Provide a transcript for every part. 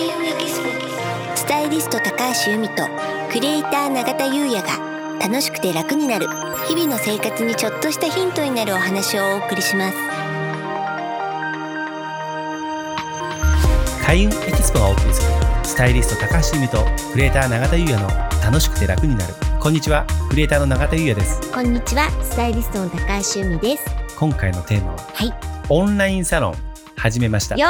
開運エキスポスタイリスト高橋由美とクリエイター永田優也が楽しくて楽になる日々の生活にちょっとしたヒントになるお話をお送りします。開運エキスポがお送りするスタイリスト高橋由美とクリエイター永田優也の楽しくて楽になる。こんにちはクリエイターの永田優也です。こんにちはスタイリストの高橋由美です。今回のテーマははい。オンラインサロン始めました。よ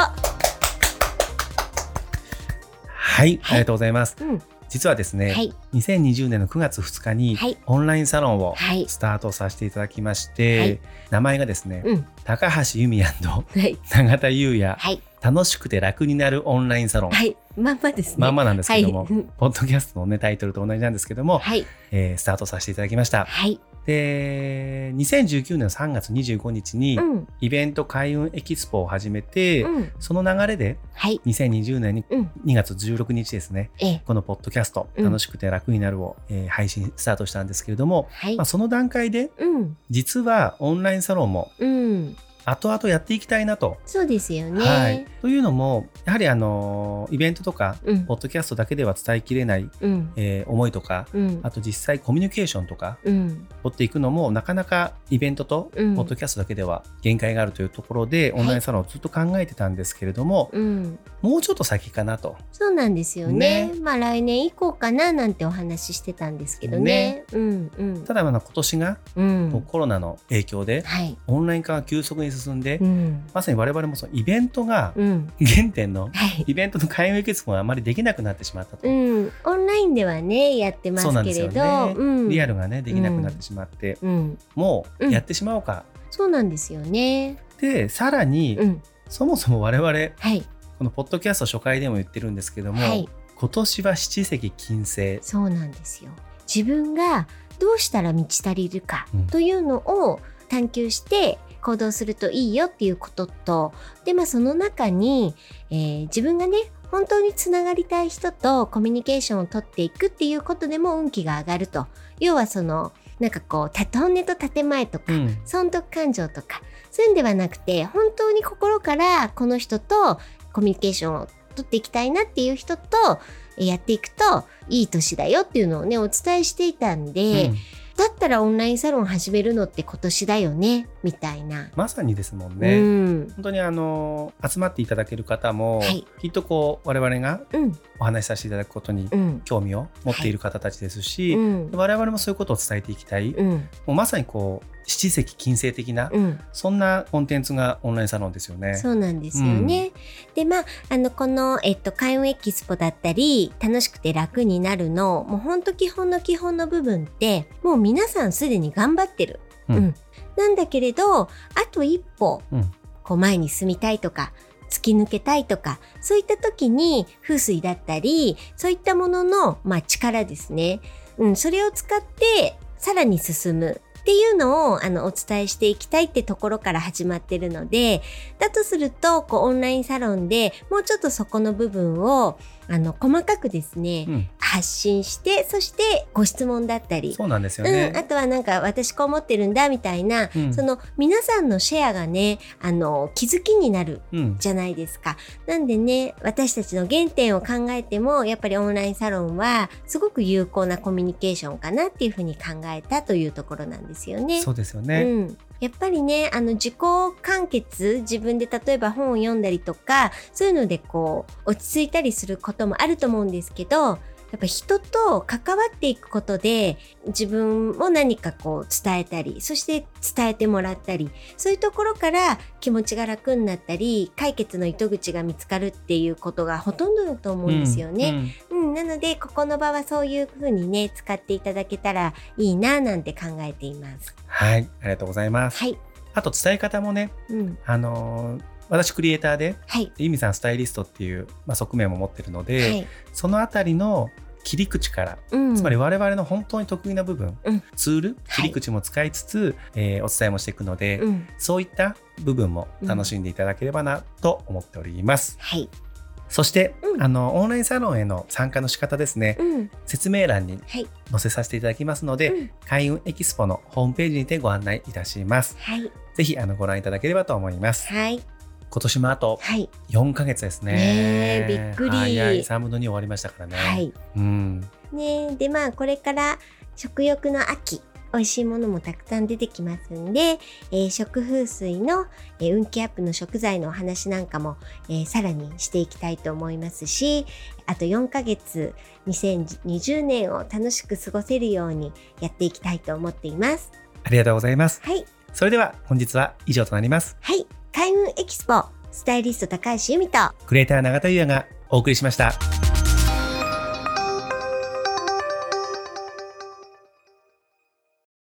はい、ありがとうございます。うん。実はですね、はい。2020年の9月2日にはい。オンラインサロンをはい。スタートさせていただきまして、はい。名前がですね、うん。高橋由美はい。永田優也はい。楽しくて楽になるオンラインサロン、はい。まんまですね。まんまなんですけども、ポッドキャストの、ね、タイトルと同じなんですけども、はい。えースタートさせていただきました。はいで、2019年3月25日にうん。イベント開運エキスポを始めて、うん。その流れではい。2020年にうん2月16日ですね、ええ。このポッドキャスト、うん。楽しくて楽になるを、えー配信スタートしたんですけれども、はい。まあ、その段階でうん。実はオンラインサロンもうん。後々やっていきたいなと。そうですよね。はい、というのもやはりあのイベントとかうん。ポッドキャストだけでは伝えきれない、うん。えー思いとかうん。あと実際コミュニケーションとかうん。取っていくのもなかなかイベントとポうん。ッドキャストだけでは限界があるというところで、オンラインサロンをずっと考えてたんですけれども、うん。もうちょっと先かなと。そうなんですよね。ね。まあ来年以降かななんてお話ししてたんですけどね。うんうん。ただまあ今年がコロナの影響ではい。オンライン化が急速に進んで、うん。まさに我々もそのイベントがうん原点のはい。イベントの開運エキスポがあまりできなくなってしまったと。うん。オンラインではねやってますけれど。ね。うん。リアルがねできなくなってしまって、うん。もうやってしまおうか。そうなんですよね。でさらに、うん。そもそも我々はい。このポッドキャスト初回でも言ってるんですけども、はい。今年は七石金星。そうなんですよ。自分がどうしたら満ち足りるかうん。というのを探求して行動するといいよっていうこととでまあその中に、えー自分がね本当につながりたい人とコミュニケーションを取っていくっていうことでも運気が上がると。要はそのなんかこうた本音と建前とか、うん。損得感情とかそういうんではなくて本当に心からこの人とコミュニケーションを取っていきたいなっていう人とえやっていくといい年だよっていうのをねお伝えしていたんで、うんだったらオンラインサロン始めるのって今年だよねみたいな。まさにですもんうね。ん。本当にあの集まっていただける方も、はい。きっとこう我々がうん。お話しさせていただくことにうん。興味を持っている方たちですし、うん。我々もそういうことを伝えていきたい、もうん。うまさにこう七石金星的な、うん。そんなコンテンツがオンラインサロンですよね。そうなんですよね。でまああのこの、えっと、開運エキスポだったり楽しくて楽になるのもうほんと基本の基本の部分ってもう皆さんすでに頑張ってる。うん。なんだけれどあと一歩、うん。こう前に進みたいとか突き抜けたいとかそういった時に風水だったりそういったものの、まあ、力ですね、うん、それを使ってさらに進むっていうのをあのお伝えしていきたいってところから始まってるのでだとするとこうオンラインサロンでもうちょっとそこの部分をあの細かくですね、うん。発信してそしてご質問だったりそうなんですようん、ね。あとはなんか私こう思ってるんだみたいな、うんその皆さんのシェアがねあの気づきになるうんじゃないですか。なんでね私たちの原点を考えてもやっぱりオンラインサロンはすごく有効なコミュニケーションかなっていうふうに考えたというところなんですよね。そうですよね。うん、やっぱりねあの自己完結自分で例えば本を読んだりとかそういうのでこう落ち着いたりすることもあると思うんですけどやっぱ人と関わっていくことで自分も何かこう伝えたりそして伝えてもらったりそういうところから気持ちが楽になったり解決の糸口が見つかるっていうことがほとんどだと思うんですよね。うん、なのでここの場はそういうふうにね使っていただけたらいいななんて考えています。はい、ありがとうございます。はい、あと伝え方もね、うん、あのー私クリエイターで、はい、ユミさんスタイリストっていう、まあ、側面も持ってるので、はい、そのあたりの切り口から、うん、つまり我々の本当に得意な部分、うん。ツールはい。切り口も使いつつ、えーお伝えもしていくので、うん、そういった部分も楽しんでいただければなと思っております。はい、そして、うん。あのオンラインサロンへの参加の仕方ですね、うん、説明欄にはい、載せさせていただきますので、うん。開運エキスポのホームページにてご案内いたします。はい、ぜひあのご覧いただければと思います。はい、今年もあとはい。4ヶ月ですね。ねえびっくり早い。3分の2終わりましたからね。はい。うん。ねで、まあ、これから食欲の秋。美味しいものもたくさん出てきますんで、えー食風水の、えー運気アップの食材のお話なんかも、えーさらにしていきたいと思いますし、あと4ヶ月、2020年を楽しく過ごせるようにやっていきたいと思っています。ありがとうございます。はい。それでは本日は以上となります。はい。開運エキスポ、スタイリスト高橋由美と、クリエイター永田優也がお送りしました。